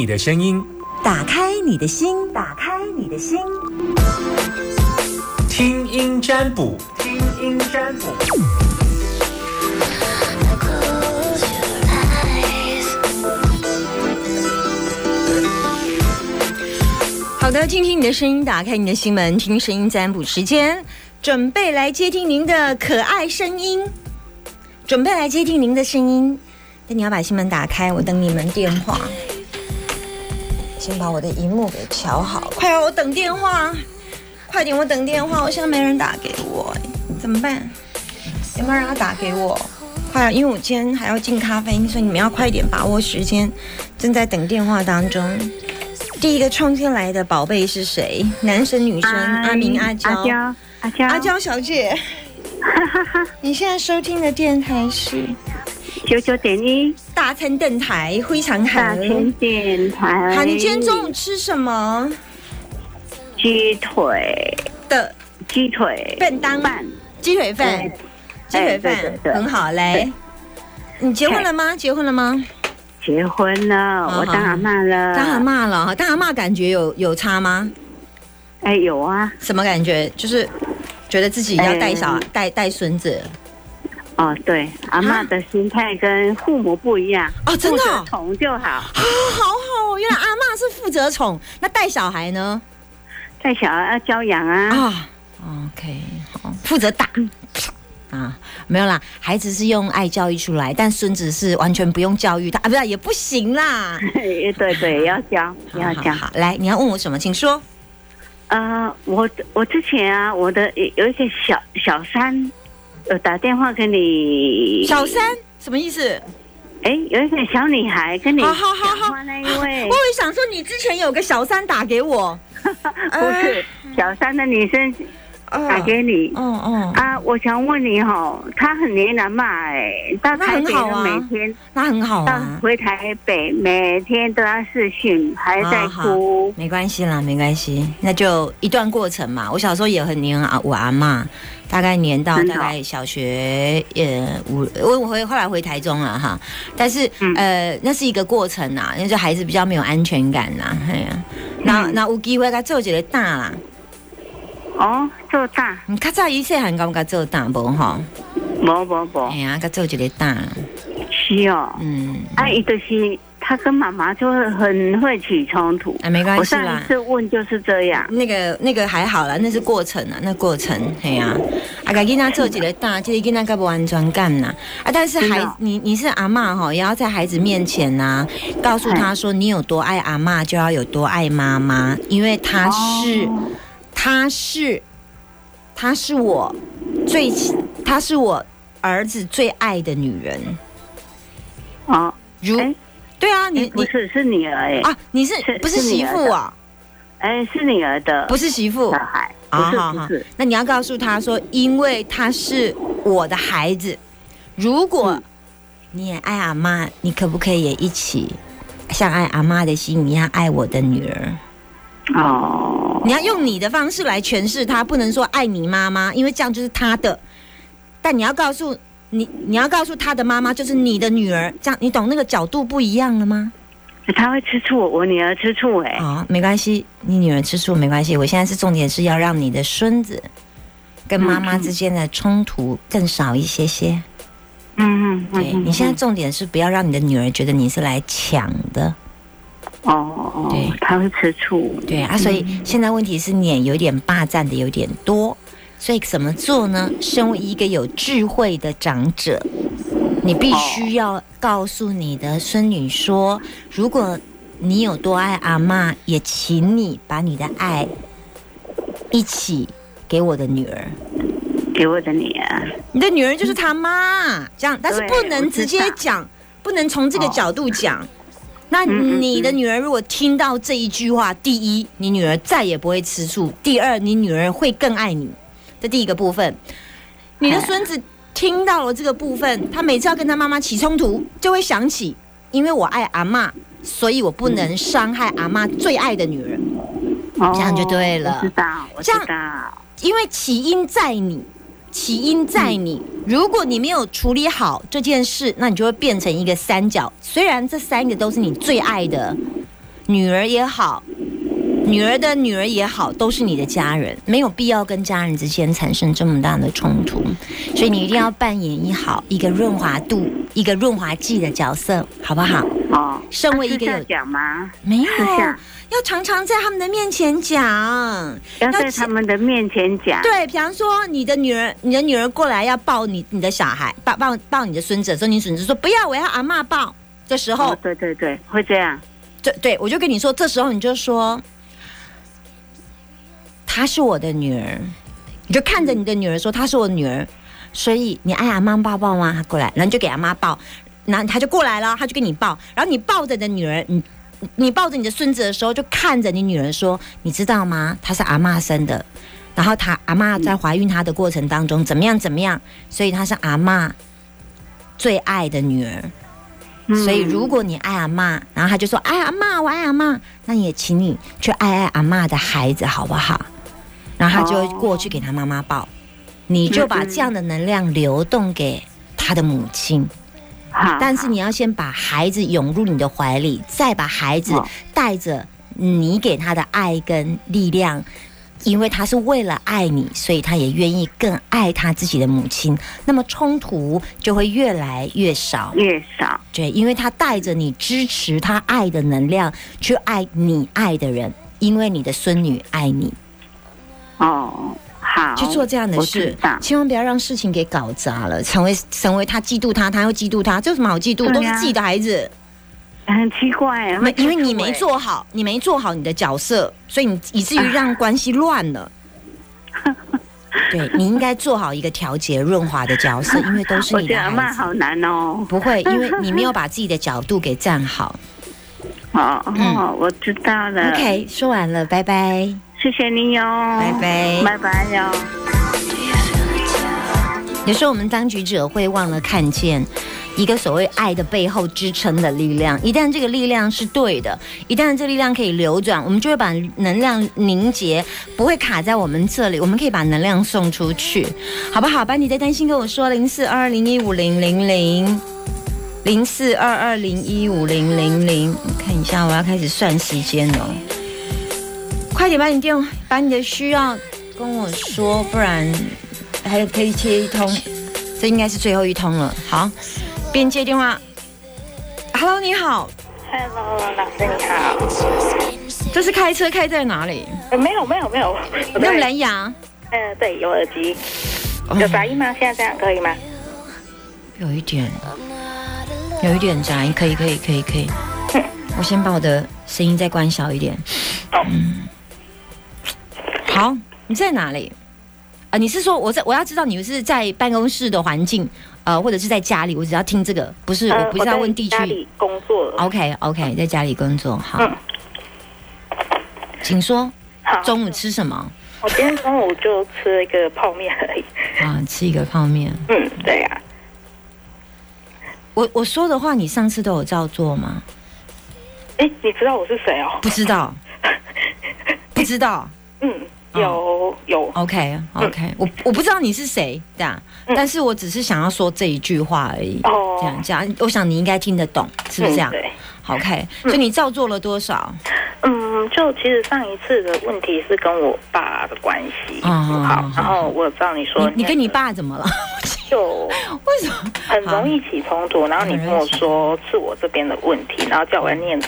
听你的声音，打开你的心，打开你的心，听音占卜，听音占卜。好的，听听你的声音，打开你的心门，听声音占卜时间，准备来接听您的可爱声音，准备来接听您的声音。那你要把心门打开，我等你们电话。先把我的荧幕给调好，快要我等电话，快点我等电话，我现在没人打给我，怎么办？有没有人要打给我？快啊，因为我今天还要进咖啡，所以你们要快点把握时间，正在等电话当中。第一个冲进来的宝贝是谁？男生女生？阿明、阿娇、阿娇、阿娇、阿娇小姐。你现在收听的电台是九九点一大餐电台，非常好。大餐电台。今天中午吃什么？鸡腿的鸡腿便当饭，鸡腿饭，鸡腿饭很好嘞。你结婚了吗？结婚了吗？结婚了，我当阿妈了，当阿妈了，当阿妈感觉有有差吗？哎，有啊，什么感觉？就是觉得自己要带小带带孙子。哦，对，阿妈的心态跟父母不一样哦，真的宠就好啊，好好哦，原来阿妈是负责宠，那带小孩呢？带小孩要教养啊。啊，OK，好，负责打。啊，没有啦，孩子是用爱教育出来，但孙子是完全不用教育他啊，不是也不行啦。对对，要教，要教。好，来，你要问我什么，请说。呃，我我之前啊，我的有一个小小三，呃，打电话给你。小三什么意思？哎，有一个小女孩跟你好好好好那一位。我也想说，你之前有个小三打给我，不是小三的女生。打给你，嗯嗯啊！我想问你哈，他很黏人嘛？哎，到台北每天，那很好啊。回台北每天都要视讯，还在哭。没关系啦，没关系，那就一段过程嘛。我小时候也很黏啊，我阿妈，大概黏到大概小学呃五，我我回后来回台中了哈。但是呃，那是一个过程呐，因为孩子比较没有安全感呐，哎呀，那那有机会他做起来大啦。哦，做大，你较早伊细汉敢甲做大无吼？无无无，哎呀，甲做一个大，是哦，嗯，啊，伊就是他跟妈妈就会很会起冲突，啊，没关系啦。我上次问就是这样，那个那个还好啦，那是过程啊，那过程，嘿呀，啊，甲囡仔做一个大，就是囡仔较无安全感呐，啊，但是孩你你是阿妈吼，也要在孩子面前呐，告诉他说你有多爱阿妈，就要有多爱妈妈，因为他是。她是，她是我最，她是我儿子最爱的女人。啊，如，对啊，你不是是女儿哎啊，你是不是媳妇啊？哎，是女儿的，不是媳妇。小孩，啊，不是。那你要告诉他说，因为他是我的孩子，如果你也爱阿妈，你可不可以也一起像爱阿妈的心一样爱我的女儿？哦，你要用你的方式来诠释他，不能说爱你妈妈，因为这样就是他的。但你要告诉你，你要告诉他的妈妈就是你的女儿，这样你懂那个角度不一样了吗？他会吃醋，我女儿吃醋哎。啊，没关系，你女儿吃醋没关系。我现在是重点是要让你的孙子跟妈妈之间的冲突更少一些些。嗯嗯，对你现在重点是不要让你的女儿觉得你是来抢的。哦哦，对，他会吃醋，对啊，所以现在问题是脸有点霸占的有点多，所以怎么做呢？身为一个有智慧的长者，你必须要告诉你的孙女说，如果你有多爱阿妈，也请你把你的爱一起给我的女儿，给我的女儿，你的女儿就是他妈，这样，但是不能直接讲，不能从这个角度讲。那你的女儿如果听到这一句话，第一，你女儿再也不会吃醋；第二，你女儿会更爱你。这第一个部分，你的孙子听到了这个部分，他每次要跟他妈妈起冲突，就会想起，因为我爱阿妈，所以我不能伤害阿妈最爱的女人。这样就对了。知道，我知道。因为起因在你。起因在你，如果你没有处理好这件事，那你就会变成一个三角。虽然这三个都是你最爱的女儿也好。女儿的女儿也好，都是你的家人，没有必要跟家人之间产生这么大的冲突，所以你一定要扮演一好一个润滑度、一个润滑剂的角色，好不好？哦，身为一个有讲吗？没有，要常常在他们的面前讲，要在他们的面前讲。对，比方说你的女儿，你的女儿过来要抱你，你的小孩抱抱抱你的孙子的时候，你孙子说不要，我要阿妈抱的时候，对对对，会这样。对对，我就跟你说，这时候你就说。她是我的女儿，你就看着你的女儿说：“她是我女儿，所以你爱阿妈抱抱吗？”过来，然后就给阿妈抱，然后他就过来了，他就跟你抱，然后你抱着你的女儿，你你抱着你的孙子的时候，就看着你女儿说：“你知道吗？她是阿妈生的，然后她阿妈在怀孕她的过程当中怎么样怎么样，所以她是阿妈最爱的女儿。所以如果你爱阿妈，然后他就说：‘爱阿妈，我爱阿妈’，那也请你去爱爱阿妈的孩子，好不好？”然后他就过去给他妈妈抱，你就把这样的能量流动给他的母亲。但是你要先把孩子涌入你的怀里，再把孩子带着你给他的爱跟力量，因为他是为了爱你，所以他也愿意更爱他自己的母亲。那么冲突就会越来越少，越少。对，因为他带着你支持他爱的能量去爱你爱的人，因为你的孙女爱你。哦，好，去做这样的事，千万不要让事情给搞砸了，成为成为他嫉妒他，他又嫉妒他，这有什么好嫉妒？都是自己的孩子，很奇怪，没因为你没做好，你没做好你的角色，所以你以至于让关系乱了。对你应该做好一个调节润滑的角色，因为都是你的孩子，好难哦。不会，因为你没有把自己的角度给站好。好，嗯，我知道了。OK，说完了，拜拜。谢谢你哟，拜拜，拜拜哟。有时候我们当局者会忘了看见一个所谓爱的背后支撑的力量。一旦这个力量是对的，一旦这力量可以流转，我们就会把能量凝结，不会卡在我们这里。我们可以把能量送出去，好不好？把你的担心跟我说，零四二二零一五零零零，零四二二零一五零零零。看一下，我要开始算时间了。快点把你电，把你的需要跟我说，不然还有可以接一通，这应该是最后一通了。好，边接电话。Hello，你好。Hello，老师你好。这是开车开在哪里？呃，没有没有没有。有蓝牙。嗯，对，有耳机。有杂音吗？现在这样可以吗？有一点，有一点杂音，可以可以可以可以。我先把我的声音再关小一点。嗯。好，你在哪里？啊，你是说我在我要知道你是在办公室的环境，呃，或者是在家里？我只要听这个，不是我不是要问地区。工作。OK OK，在家里工作。好，请说。中午吃什么？我今天中午就吃了一个泡面而已。啊，吃一个泡面。嗯，对呀。我我说的话，你上次都有照做吗？哎，你知道我是谁哦？不知道，不知道。嗯。有有，OK OK，我我不知道你是谁，这样，但是我只是想要说这一句话而已，哦这样这样，我想你应该听得懂，是不是这样？对，OK，所以你照做了多少？嗯，就其实上一次的问题是跟我爸的关系不好，然后我知道你说你跟你爸怎么了？就为什么很容易起冲突？然后你跟我说是我这边的问题，然后叫我念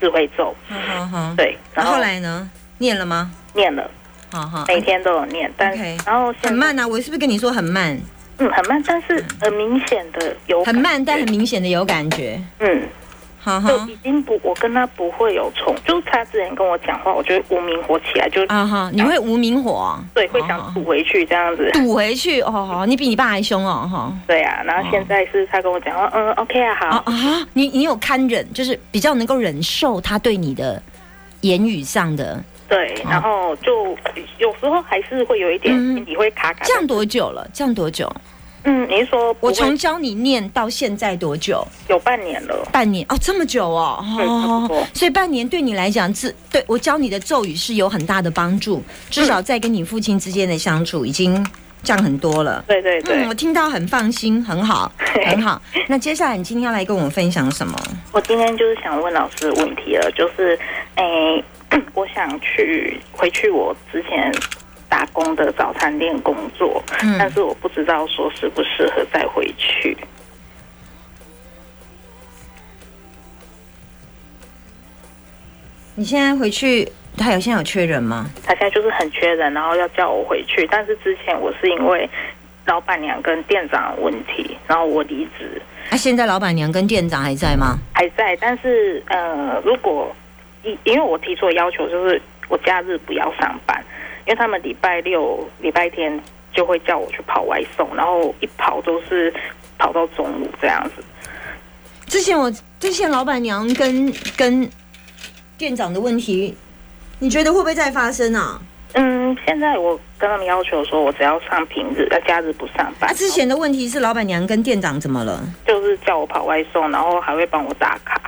智慧咒，嗯哼哼对，然后后来呢？念了吗？念了。每天都有念，但然后很慢啊！我是不是跟你说很慢？嗯，很慢，但是很明显的有很慢，但很明显的有感觉。嗯，好，就已经不，我跟他不会有冲，就他之前跟我讲话，我觉得无名火起来就啊哈，你会无名火？对，会想堵回去这样子，堵回去哦，好，你比你爸还凶哦，哈。对啊，然后现在是他跟我讲话，嗯，OK 啊，好啊，你你有堪忍，就是比较能够忍受他对你的言语上的。对，然后就有时候还是会有一点，你会卡卡。这样多久了？这样多久？嗯，您说我从教你念到现在多久？有半年了。半年哦，这么久哦。哦，所以半年对你来讲，是对我教你的咒语是有很大的帮助。至少在跟你父亲之间的相处已经降很多了。对对对，我听到很放心，很好，很好。那接下来你今天要来跟我们分享什么？我今天就是想问老师问题了，就是。哎，我想去回去我之前打工的早餐店工作，但是我不知道说适不适合再回去。你现在回去，他有现在有缺人吗？他现在就是很缺人，然后要叫我回去。但是之前我是因为老板娘跟店长问题，然后我离职。那现在老板娘跟店长还在吗？还在，但是呃，如果因因为我提出的要求就是我假日不要上班，因为他们礼拜六、礼拜天就会叫我去跑外送，然后一跑都是跑到中午这样子。之前我之前老板娘跟跟。店长的问题，你觉得会不会再发生啊？嗯，现在我跟他们要求说，我只要上平日，要假日不上班。之前的问题是老板娘跟店长怎么了？就是叫我跑外送，然后还会帮我打卡。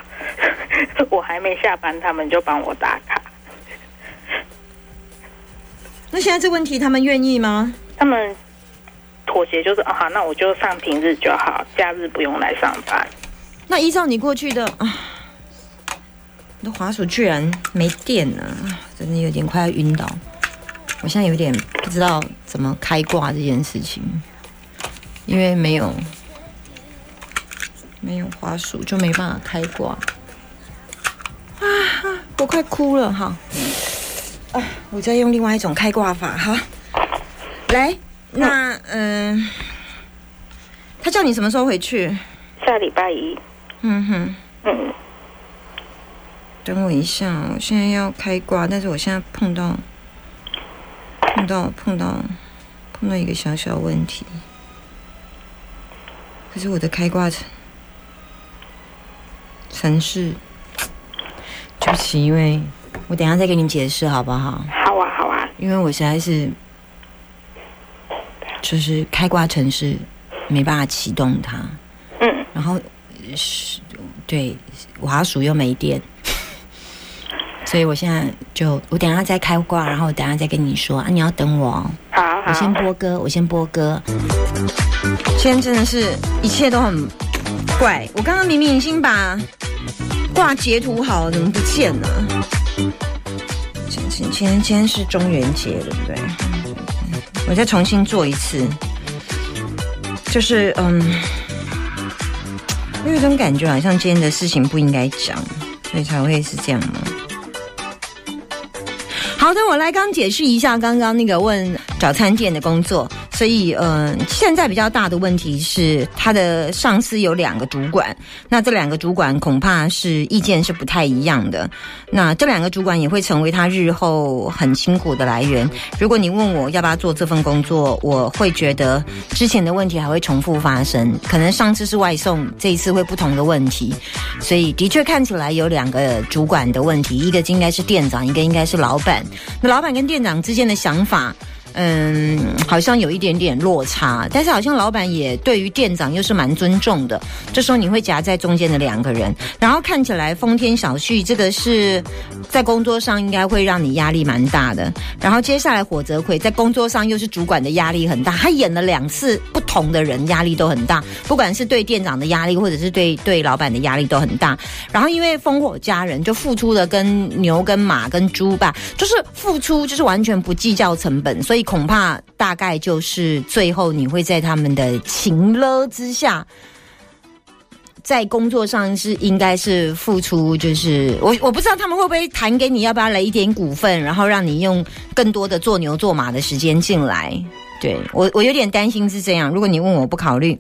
我还没下班，他们就帮我打卡。那现在这问题，他们愿意吗？他们妥协，就是啊，好，那我就上平日就好，假日不用来上班。那依照你过去的啊。的滑鼠居然没电了，真的有点快要晕倒。我现在有点不知道怎么开挂这件事情，因为没有没有滑鼠就没办法开挂。快哭了哈！啊，我再用另外一种开挂法哈。来，那嗯，他叫你什么时候回去？下礼拜一。嗯哼，嗯。等我一下，我现在要开挂，但是我现在碰到碰到碰到碰到一个小小问题，可是我的开挂程程式，对不起，因为我等下再给你解释好不好？好啊，好啊，因为我实在是就是开挂程式没办法启动它，嗯，然后是对滑鼠又没电。所以我现在就，我等下再开挂，然后等下再跟你说啊，你要等我哦。好，我先播歌，我先播歌。今天真的是一切都很怪，我刚刚明明已经把挂截图好了，怎么不见了？今今今今天是中元节，对不对？我再重新做一次，就是嗯，我有种感觉，好像今天的事情不应该讲，所以才会是这样吗？好的，我来刚解释一下刚刚那个问早餐店的工作。所以，嗯，现在比较大的问题是，他的上司有两个主管，那这两个主管恐怕是意见是不太一样的。那这两个主管也会成为他日后很辛苦的来源。如果你问我要不要做这份工作，我会觉得之前的问题还会重复发生。可能上次是外送，这一次会不同的问题。所以，的确看起来有两个主管的问题，一个应该是店长，一个应该是老板。那老板跟店长之间的想法。嗯，好像有一点点落差，但是好像老板也对于店长又是蛮尊重的。这时候你会夹在中间的两个人，然后看起来风天小旭，这个是在工作上应该会让你压力蛮大的。然后接下来火泽葵在工作上又是主管的压力很大，他演了两次不同的人，压力都很大，不管是对店长的压力，或者是对对老板的压力都很大。然后因为烽火家人就付出的跟牛跟马跟猪吧，就是付出就是完全不计较成本，所以。恐怕大概就是最后你会在他们的情勒之下，在工作上是应该是付出，就是我我不知道他们会不会谈给你要不要来一点股份，然后让你用更多的做牛做马的时间进来。对我我有点担心是这样。如果你问我不考虑，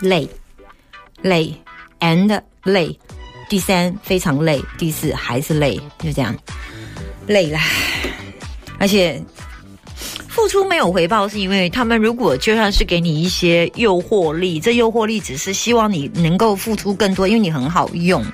累累 and 累，第三非常累，第四还是累，就这样累了，而且。付出没有回报，是因为他们如果就算是给你一些诱惑力，这诱惑力只是希望你能够付出更多，因为你很好用，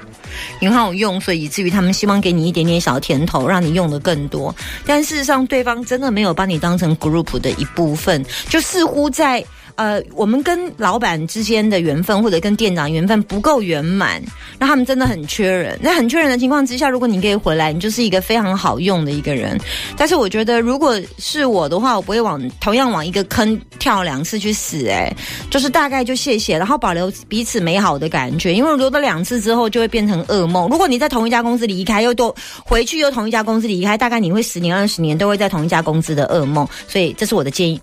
你很好用，所以以至于他们希望给你一点点小甜头，让你用的更多。但事实上，对方真的没有把你当成 group 的一部分，就似乎在呃，我们跟老板之间的缘分或者跟店长缘分不够圆满，那他们真的很缺人。那很缺人的情况之下，如果你可以回来，你就是一个非常好用的一个人。但是我觉得，如果是我的话，我不会往同样往一个坑跳两次去死。哎，就是大概就谢谢，然后保留彼此美好的感觉。因为留了两次之后，就会变成噩梦。如果你在同一家公司离开，又都回去又同一家公司离开，大概你会十年二十年都会在同一家公司的噩梦。所以这是我的建议。